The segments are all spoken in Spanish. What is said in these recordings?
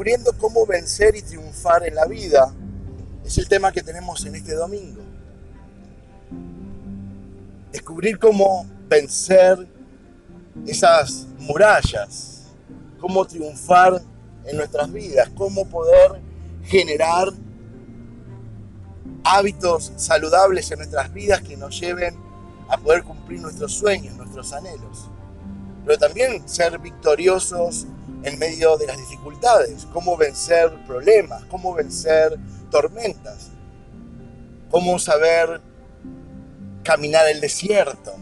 descubriendo cómo vencer y triunfar en la vida es el tema que tenemos en este domingo. Descubrir cómo vencer esas murallas, cómo triunfar en nuestras vidas, cómo poder generar hábitos saludables en nuestras vidas que nos lleven a poder cumplir nuestros sueños, nuestros anhelos. Pero también ser victoriosos en medio de las dificultades, cómo vencer problemas, cómo vencer tormentas, cómo saber caminar el desierto.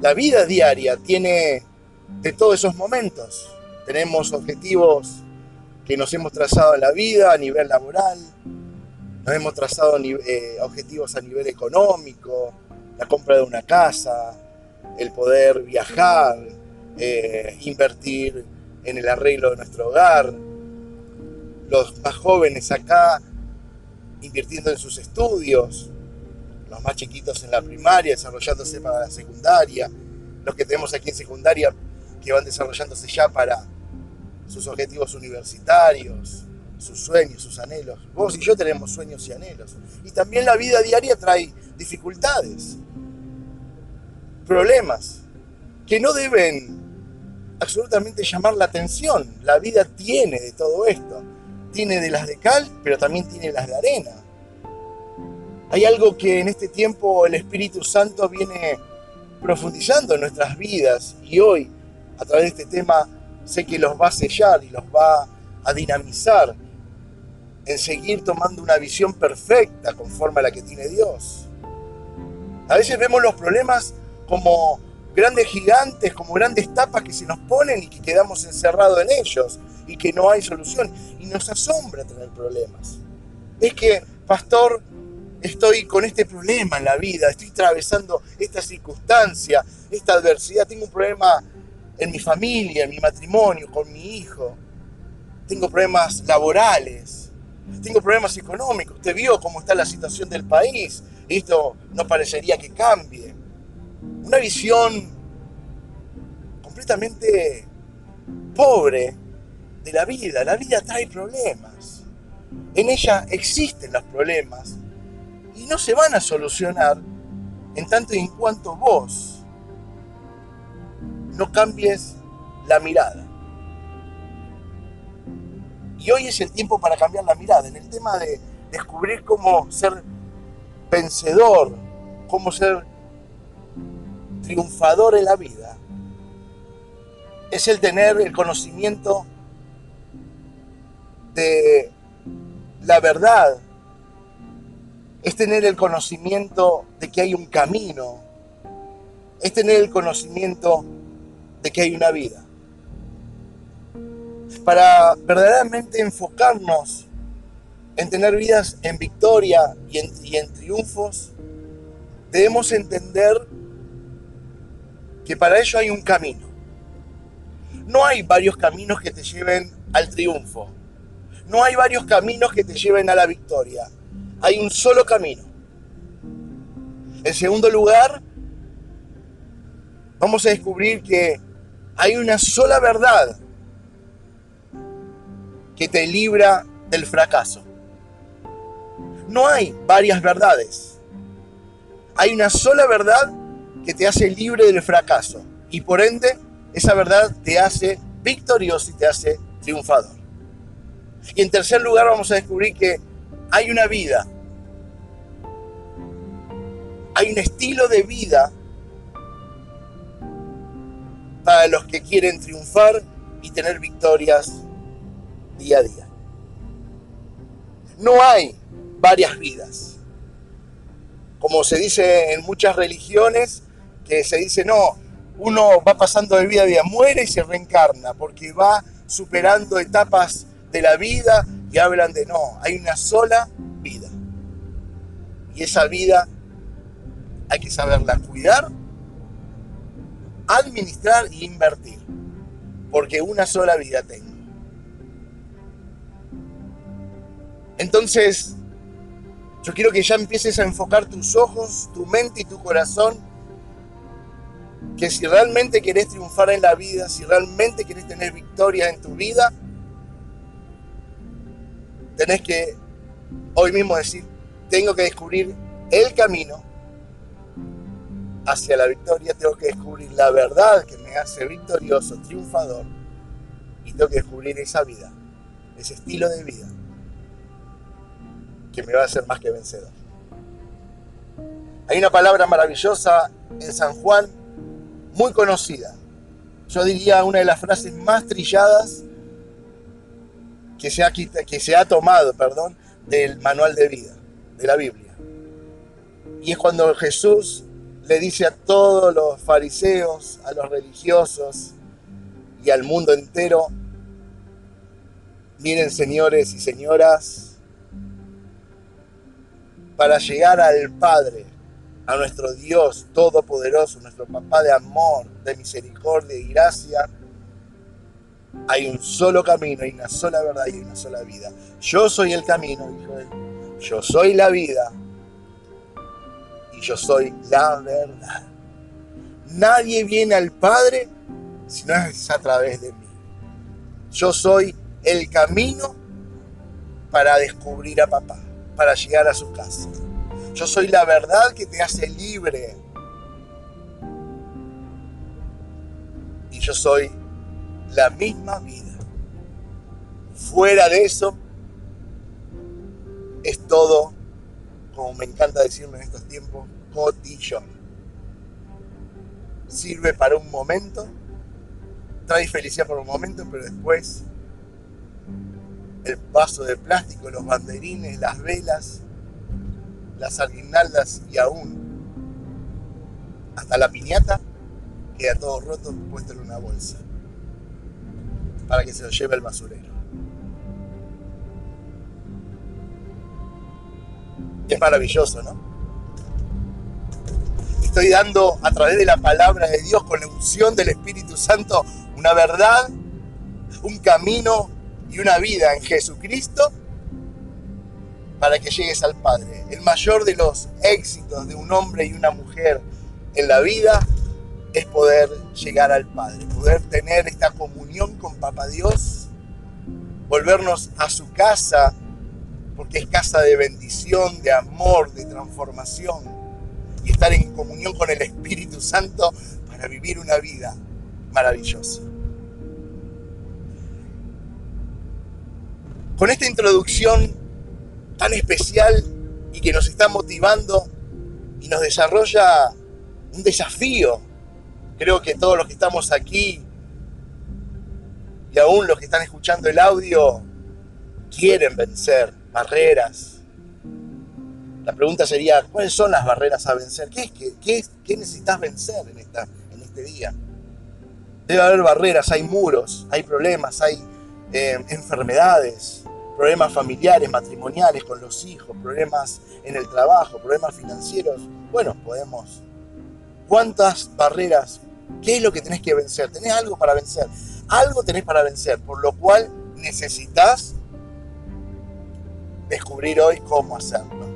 La vida diaria tiene de todos esos momentos. Tenemos objetivos que nos hemos trazado en la vida a nivel laboral, nos hemos trazado eh, objetivos a nivel económico, la compra de una casa, el poder viajar, eh, invertir en el arreglo de nuestro hogar. Los más jóvenes acá invirtiendo en sus estudios, los más chiquitos en la primaria, desarrollándose para la secundaria, los que tenemos aquí en secundaria que van desarrollándose ya para sus objetivos universitarios, sus sueños, sus anhelos. Vos y yo tenemos sueños y anhelos. Y también la vida diaria trae dificultades, problemas, que no deben absolutamente llamar la atención. La vida tiene de todo esto. Tiene de las de cal, pero también tiene las de arena. Hay algo que en este tiempo el Espíritu Santo viene profundizando en nuestras vidas y hoy, a través de este tema, sé que los va a sellar y los va a dinamizar en seguir tomando una visión perfecta conforme a la que tiene Dios. A veces vemos los problemas como grandes gigantes, como grandes tapas que se nos ponen y que quedamos encerrados en ellos y que no hay solución. Y nos asombra tener problemas. Es que, pastor, estoy con este problema en la vida, estoy atravesando esta circunstancia, esta adversidad, tengo un problema en mi familia, en mi matrimonio, con mi hijo, tengo problemas laborales, tengo problemas económicos, usted vio cómo está la situación del país, esto no parecería que cambie una visión completamente pobre de la vida. La vida trae problemas. En ella existen los problemas y no se van a solucionar en tanto y en cuanto vos no cambies la mirada. Y hoy es el tiempo para cambiar la mirada. En el tema de descubrir cómo ser vencedor, cómo ser triunfador en la vida es el tener el conocimiento de la verdad, es tener el conocimiento de que hay un camino, es tener el conocimiento de que hay una vida. Para verdaderamente enfocarnos en tener vidas en victoria y en, y en triunfos, debemos entender que para ello hay un camino. No hay varios caminos que te lleven al triunfo. No hay varios caminos que te lleven a la victoria. Hay un solo camino. En segundo lugar, vamos a descubrir que hay una sola verdad que te libra del fracaso. No hay varias verdades. Hay una sola verdad que te hace libre del fracaso y por ende esa verdad te hace victorioso y te hace triunfador. Y en tercer lugar vamos a descubrir que hay una vida, hay un estilo de vida para los que quieren triunfar y tener victorias día a día. No hay varias vidas. Como se dice en muchas religiones, que se dice, no, uno va pasando de vida a vida, muere y se reencarna, porque va superando etapas de la vida y hablan de, no, hay una sola vida. Y esa vida hay que saberla cuidar, administrar e invertir, porque una sola vida tengo. Entonces, yo quiero que ya empieces a enfocar tus ojos, tu mente y tu corazón que si realmente querés triunfar en la vida, si realmente querés tener victoria en tu vida, tenés que hoy mismo decir, tengo que descubrir el camino hacia la victoria, tengo que descubrir la verdad que me hace victorioso, triunfador, y tengo que descubrir esa vida, ese estilo de vida que me va a hacer más que vencedor. Hay una palabra maravillosa en San Juan, muy conocida. Yo diría una de las frases más trilladas que se ha, que se ha tomado perdón, del manual de vida, de la Biblia. Y es cuando Jesús le dice a todos los fariseos, a los religiosos y al mundo entero, miren señores y señoras, para llegar al Padre, a nuestro Dios Todopoderoso, nuestro Papá de amor, de misericordia y gracia, hay un solo camino, hay una sola verdad y una sola vida. Yo soy el camino, dijo él. Yo soy la vida y yo soy la verdad. Nadie viene al Padre si no es a través de mí. Yo soy el camino para descubrir a papá, para llegar a su casa. Yo soy la verdad que te hace libre. Y yo soy la misma vida. Fuera de eso, es todo, como me encanta decirme en estos tiempos, cotillón. Sirve para un momento, trae felicidad por un momento, pero después el vaso de plástico, los banderines, las velas, las aguinaldas y aún hasta la piñata queda todo roto puesto en una bolsa para que se lo lleve el basurero. Es maravilloso, ¿no? Estoy dando a través de la palabra de Dios con la unción del Espíritu Santo una verdad, un camino y una vida en Jesucristo para que llegues al Padre. El mayor de los éxitos de un hombre y una mujer en la vida es poder llegar al Padre, poder tener esta comunión con Papá Dios, volvernos a su casa, porque es casa de bendición, de amor, de transformación, y estar en comunión con el Espíritu Santo para vivir una vida maravillosa. Con esta introducción tan especial y que nos está motivando y nos desarrolla un desafío Creo que todos los que estamos aquí y aún los que están escuchando el audio quieren vencer barreras. La pregunta sería, ¿cuáles son las barreras a vencer? ¿Qué, es, qué, necesitas vencer en, esta, este día? Debe haber barreras, hay muros, hay problemas, hay eh, enfermedades, problemas familiares, matrimoniales con los hijos, problemas en el trabajo, problemas financieros. Bueno, podemos. ¿Cuántas barreras ¿Qué es lo que tenés que vencer? Tenés algo para vencer. Algo tenés para vencer, por lo cual necesitas descubrir hoy cómo hacerlo.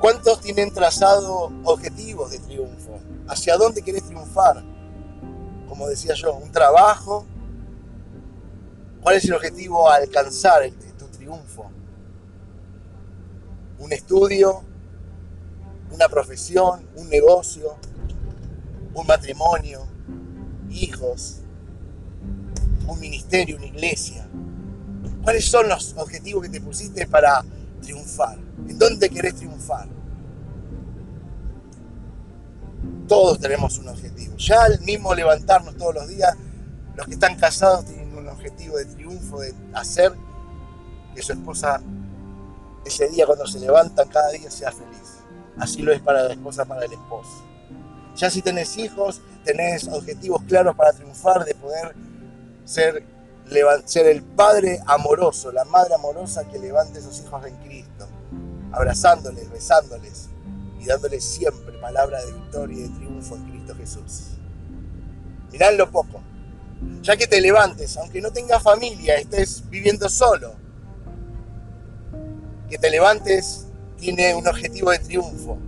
¿Cuántos tienen trazado objetivos de triunfo? ¿Hacia dónde querés triunfar? Como decía yo, un trabajo. ¿Cuál es el objetivo a alcanzar tu triunfo? Un estudio, una profesión, un negocio, un matrimonio, hijos, un ministerio, una iglesia. ¿Cuáles son los objetivos que te pusiste para triunfar? ¿En dónde querés triunfar? Todos tenemos un objetivo. Ya al mismo levantarnos todos los días, los que están casados objetivo de triunfo, de hacer que su esposa ese día cuando se levantan cada día sea feliz. Así lo es para la esposa, para el esposo. Ya si tenés hijos, tenés objetivos claros para triunfar, de poder ser, ser el padre amoroso, la madre amorosa que levante a esos hijos en Cristo, abrazándoles, besándoles y dándoles siempre palabra de victoria y de triunfo en Cristo Jesús. Mirá lo poco. Ya que te levantes, aunque no tengas familia, estés viviendo solo, que te levantes tiene un objetivo de triunfo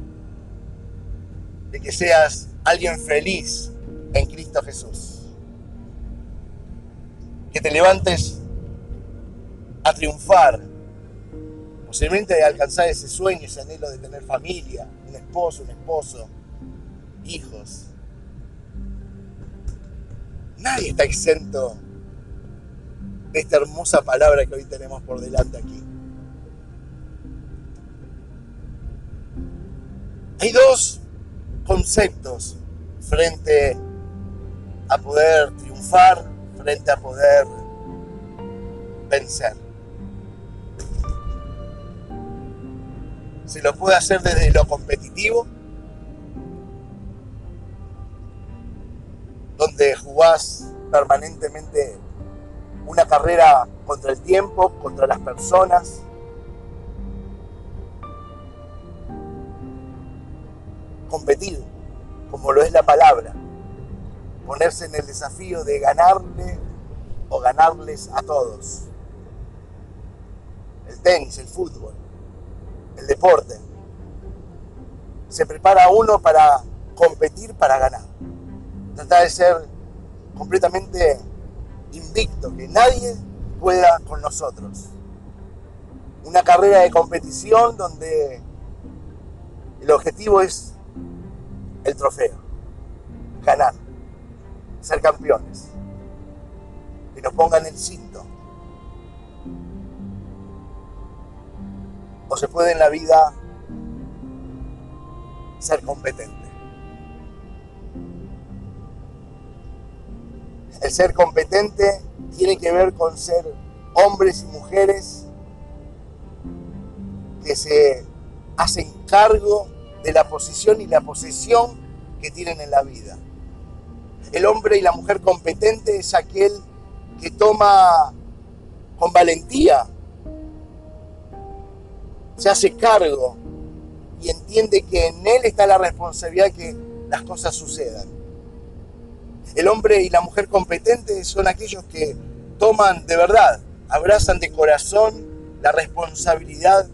de que seas alguien feliz en Cristo Jesús. Que te levantes a triunfar, posiblemente de alcanzar ese sueño, ese anhelo de tener familia, un esposo, un esposo, hijos. Nadie está exento de esta hermosa palabra que hoy tenemos por delante aquí. Hay dos conceptos frente a poder triunfar, frente a poder vencer. Se lo puede hacer desde lo competitivo, donde jugás permanentemente una carrera contra el tiempo, contra las personas. Competir, como lo es la palabra. Ponerse en el desafío de ganarle o ganarles a todos. El tenis, el fútbol, el deporte. Se prepara uno para competir, para ganar. Trata de ser completamente invicto, que nadie pueda con nosotros. Una carrera de competición donde el objetivo es el trofeo, ganar, ser campeones, que nos pongan el cinto. O se puede en la vida ser competente. El ser competente tiene que ver con ser hombres y mujeres que se hacen cargo de la posición y la posesión que tienen en la vida. El hombre y la mujer competente es aquel que toma con valentía, se hace cargo y entiende que en él está la responsabilidad que las cosas sucedan. El hombre y la mujer competentes son aquellos que toman de verdad, abrazan de corazón la responsabilidad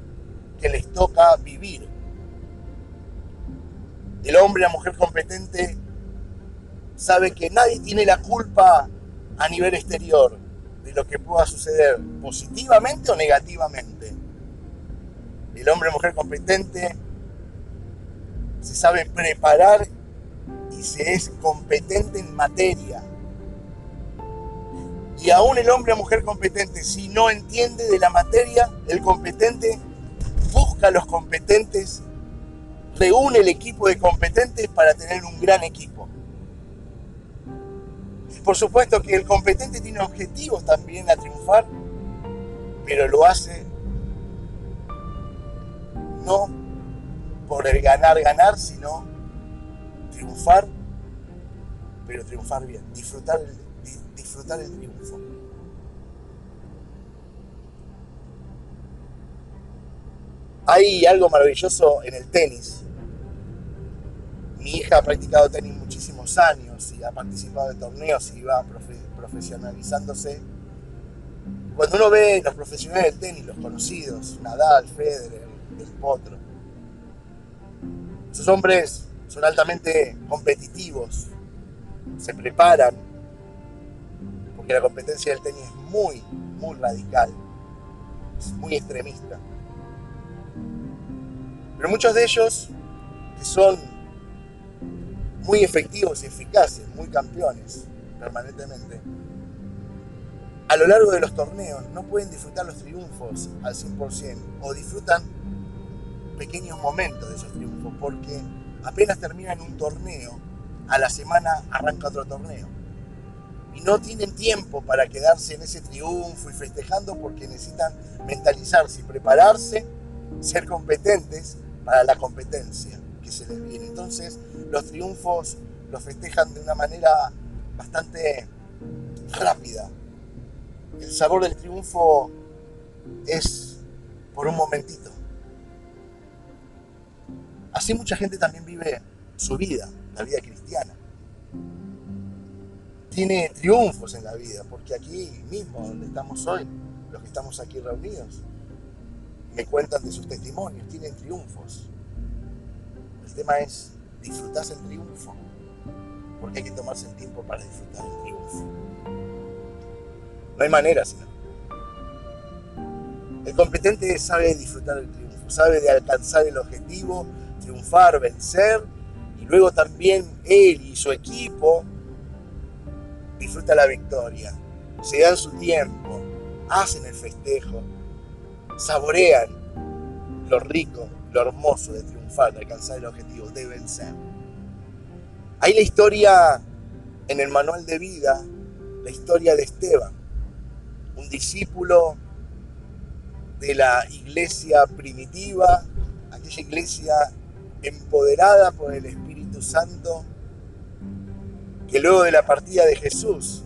que les toca vivir. El hombre y la mujer competente sabe que nadie tiene la culpa a nivel exterior de lo que pueda suceder positivamente o negativamente. El hombre y mujer competente se sabe preparar y se es competente en materia. Y aún el hombre o mujer competente, si no entiende de la materia, el competente busca a los competentes, reúne el equipo de competentes para tener un gran equipo. Por supuesto que el competente tiene objetivos también a triunfar, pero lo hace no por el ganar, ganar, sino triunfar, pero triunfar bien, disfrutar, disfrutar el triunfo. Hay algo maravilloso en el tenis. Mi hija ha practicado tenis muchísimos años y ha participado en torneos y va profesionalizándose. Cuando uno ve los profesionales del tenis, los conocidos, Nadal, Federer, el Potro, esos hombres son altamente competitivos, se preparan, porque la competencia del tenis es muy, muy radical, es muy extremista. Pero muchos de ellos, que son muy efectivos y eficaces, muy campeones permanentemente, a lo largo de los torneos no pueden disfrutar los triunfos al 100% o disfrutan pequeños momentos de esos triunfos porque apenas terminan un torneo, a la semana arranca otro torneo. Y no tienen tiempo para quedarse en ese triunfo y festejando porque necesitan mentalizarse y prepararse, ser competentes para la competencia que se les viene. Entonces los triunfos los festejan de una manera bastante rápida. El sabor del triunfo es por un momentito. Así mucha gente también vive su vida, la vida cristiana. Tiene triunfos en la vida, porque aquí mismo, donde estamos hoy, los que estamos aquí reunidos, me cuentan de sus testimonios, tienen triunfos. El tema es disfrutás el triunfo, porque hay que tomarse el tiempo para disfrutar el triunfo. No hay manera sino. El competente sabe disfrutar el triunfo, sabe de alcanzar el objetivo, triunfar, vencer, y luego también él y su equipo disfrutan la victoria, se dan su tiempo, hacen el festejo, saborean lo rico, lo hermoso de triunfar, de alcanzar el objetivo, de vencer. Hay la historia en el manual de vida, la historia de Esteban, un discípulo de la iglesia primitiva, aquella iglesia empoderada por el Espíritu Santo, que luego de la partida de Jesús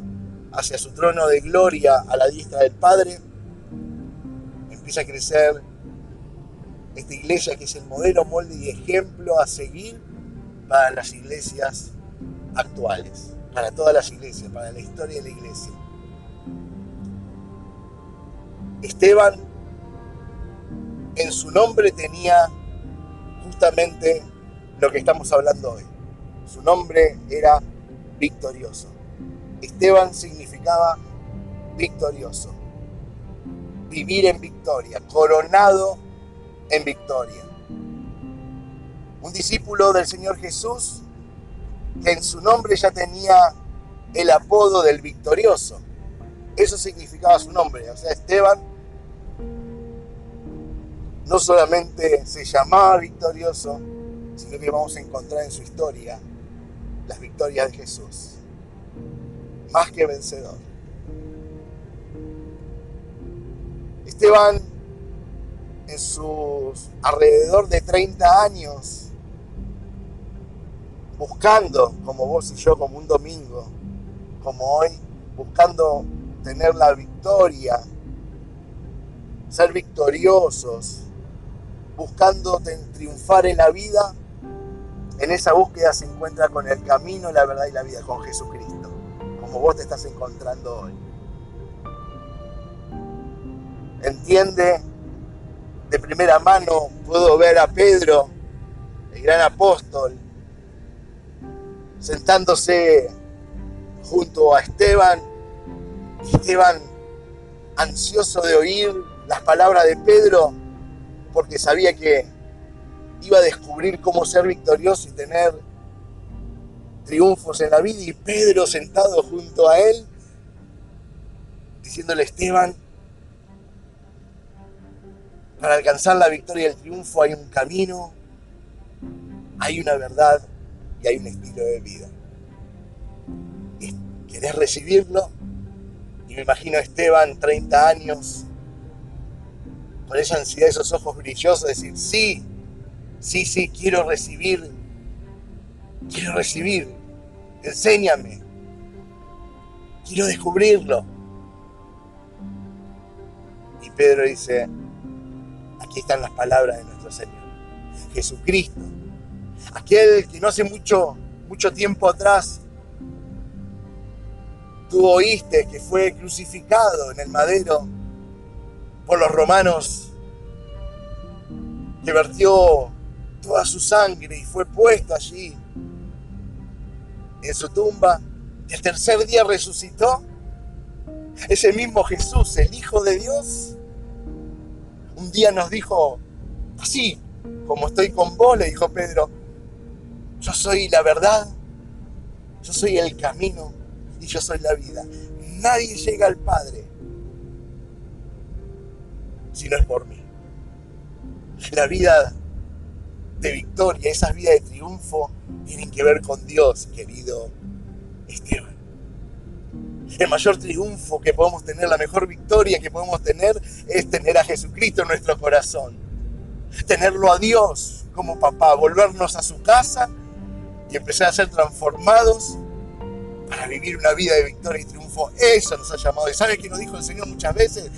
hacia su trono de gloria a la diestra del Padre, empieza a crecer esta iglesia que es el modelo, molde y ejemplo a seguir para las iglesias actuales, para todas las iglesias, para la historia de la iglesia. Esteban en su nombre tenía justamente lo que estamos hablando hoy. Su nombre era victorioso. Esteban significaba victorioso. Vivir en victoria, coronado en victoria. Un discípulo del Señor Jesús que en su nombre ya tenía el apodo del victorioso. Eso significaba su nombre. O sea, Esteban no solamente se llamaba victorioso, sino que vamos a encontrar en su historia las victorias de Jesús. Más que vencedor. Esteban, en sus alrededor de 30 años, buscando, como vos y yo, como un domingo, como hoy, buscando tener la victoria, ser victoriosos, buscando triunfar en la vida, en esa búsqueda se encuentra con el camino, la verdad y la vida, con Jesucristo, como vos te estás encontrando hoy. Entiende de primera mano, puedo ver a Pedro, el gran apóstol, sentándose junto a Esteban, Esteban ansioso de oír las palabras de Pedro, porque sabía que iba a descubrir cómo ser victorioso y tener triunfos en la vida, y Pedro sentado junto a él, diciéndole, Esteban, para alcanzar la victoria y el triunfo hay un camino, hay una verdad y hay un estilo de vida. ¿Querés recibirlo? Y me imagino a Esteban, 30 años, con esa ansiedad, esos ojos brillosos, decir, sí, sí, sí, quiero recibir, quiero recibir, enséñame, quiero descubrirlo. Y Pedro dice, aquí están las palabras de nuestro Señor, Jesucristo, aquel que no hace mucho, mucho tiempo atrás tú oíste que fue crucificado en el madero por los romanos, que vertió toda su sangre y fue puesto allí en su tumba. El tercer día resucitó. Ese mismo Jesús, el Hijo de Dios, un día nos dijo, así como estoy con vos, le dijo Pedro, yo soy la verdad, yo soy el camino y yo soy la vida. Nadie llega al Padre si no es por mí. La vida de victoria, esas vidas de triunfo, tienen que ver con Dios, querido Esteban. El mayor triunfo que podemos tener, la mejor victoria que podemos tener es tener a Jesucristo en nuestro corazón. Tenerlo a Dios como papá, volvernos a su casa y empezar a ser transformados para vivir una vida de victoria y triunfo. Eso nos ha llamado. ¿Y sabe que nos dijo el Señor muchas veces?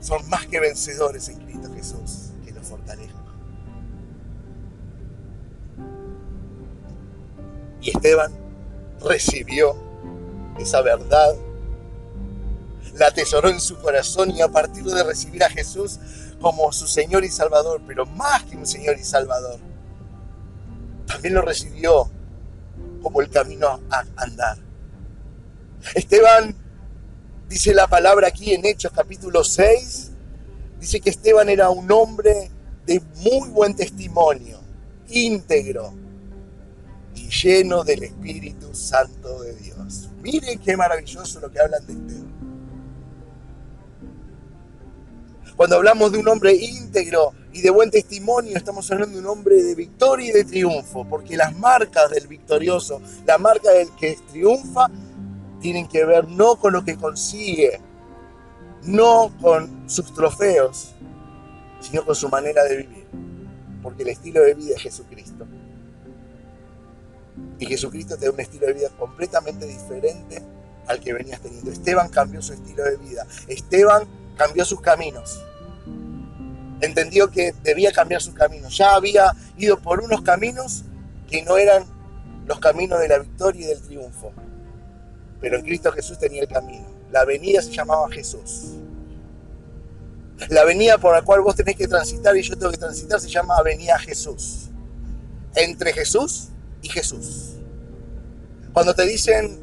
Son más que vencedores en Cristo Jesús, que los fortalezca. Y Esteban recibió esa verdad, la atesoró en su corazón y a partir de recibir a Jesús como su Señor y Salvador, pero más que un Señor y Salvador, también lo recibió como el camino a andar. Esteban, dice la palabra aquí en Hechos capítulo 6, dice que Esteban era un hombre de muy buen testimonio, íntegro y lleno del Espíritu Santo de Dios. Miren qué maravilloso lo que hablan de Esteban. Cuando hablamos de un hombre íntegro y de buen testimonio, estamos hablando de un hombre de victoria y de triunfo, porque las marcas del victorioso, la marca del que triunfa, tienen que ver no con lo que consigue, no con sus trofeos, sino con su manera de vivir. Porque el estilo de vida es Jesucristo. Y Jesucristo te da un estilo de vida completamente diferente al que venías teniendo. Esteban cambió su estilo de vida. Esteban cambió sus caminos. Entendió que debía cambiar sus caminos. Ya había ido por unos caminos que no eran los caminos de la victoria y del triunfo. Pero en Cristo Jesús tenía el camino. La avenida se llamaba Jesús. La avenida por la cual vos tenés que transitar y yo tengo que transitar se llama Avenida Jesús. Entre Jesús y Jesús. Cuando te dicen,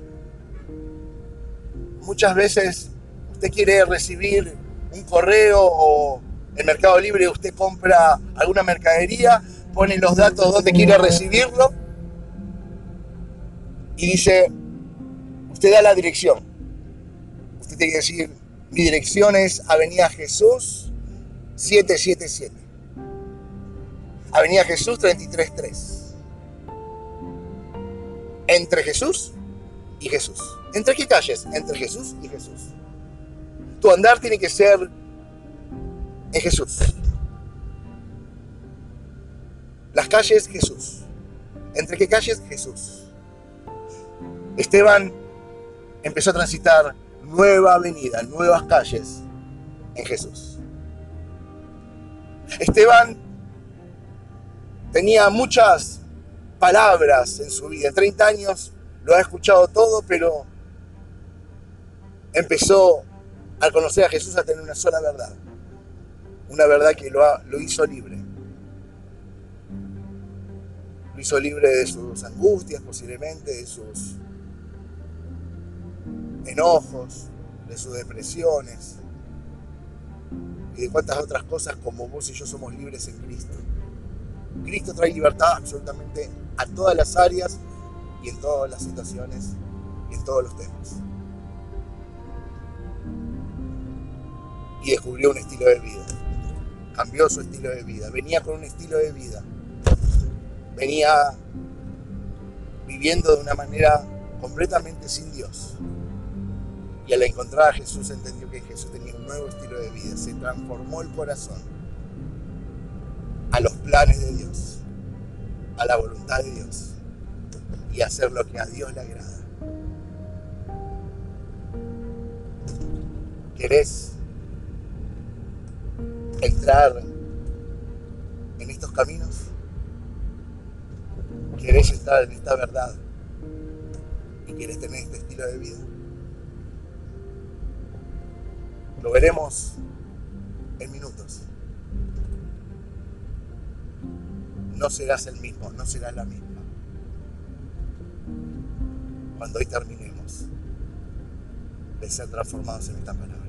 muchas veces usted quiere recibir un correo o en Mercado Libre usted compra alguna mercadería, pone los datos donde quiere recibirlo y dice, usted da la dirección. Usted tiene que decir, mi dirección es Avenida Jesús 777. Avenida Jesús 333. Entre Jesús y Jesús. ¿Entre qué calles? Entre Jesús y Jesús. Tu andar tiene que ser en Jesús. Las calles, Jesús. ¿Entre qué calles? Jesús. Esteban empezó a transitar nueva avenida, nuevas calles en Jesús. Esteban tenía muchas palabras en su vida. En 30 años lo ha escuchado todo, pero empezó al conocer a Jesús a tener una sola verdad. Una verdad que lo, lo hizo libre. Lo hizo libre de sus angustias posiblemente, de sus enojos, de sus depresiones y de cuantas otras cosas como vos y yo somos libres en Cristo. Cristo trae libertad absolutamente a todas las áreas y en todas las situaciones y en todos los temas. Y descubrió un estilo de vida. Cambió su estilo de vida. Venía con un estilo de vida. Venía viviendo de una manera completamente sin Dios. Y al encontrar a Jesús entendió que Jesús tenía un nuevo estilo de vida. Se transformó el corazón a los planes de Dios, a la voluntad de Dios y hacer lo que a Dios le agrada. ¿Querés entrar en estos caminos? ¿Querés entrar en esta verdad? ¿Y querés tener este estilo de vida? Lo veremos en minutos. No serás el mismo, no serás la misma. Cuando hoy terminemos de ser transformados en esta palabra.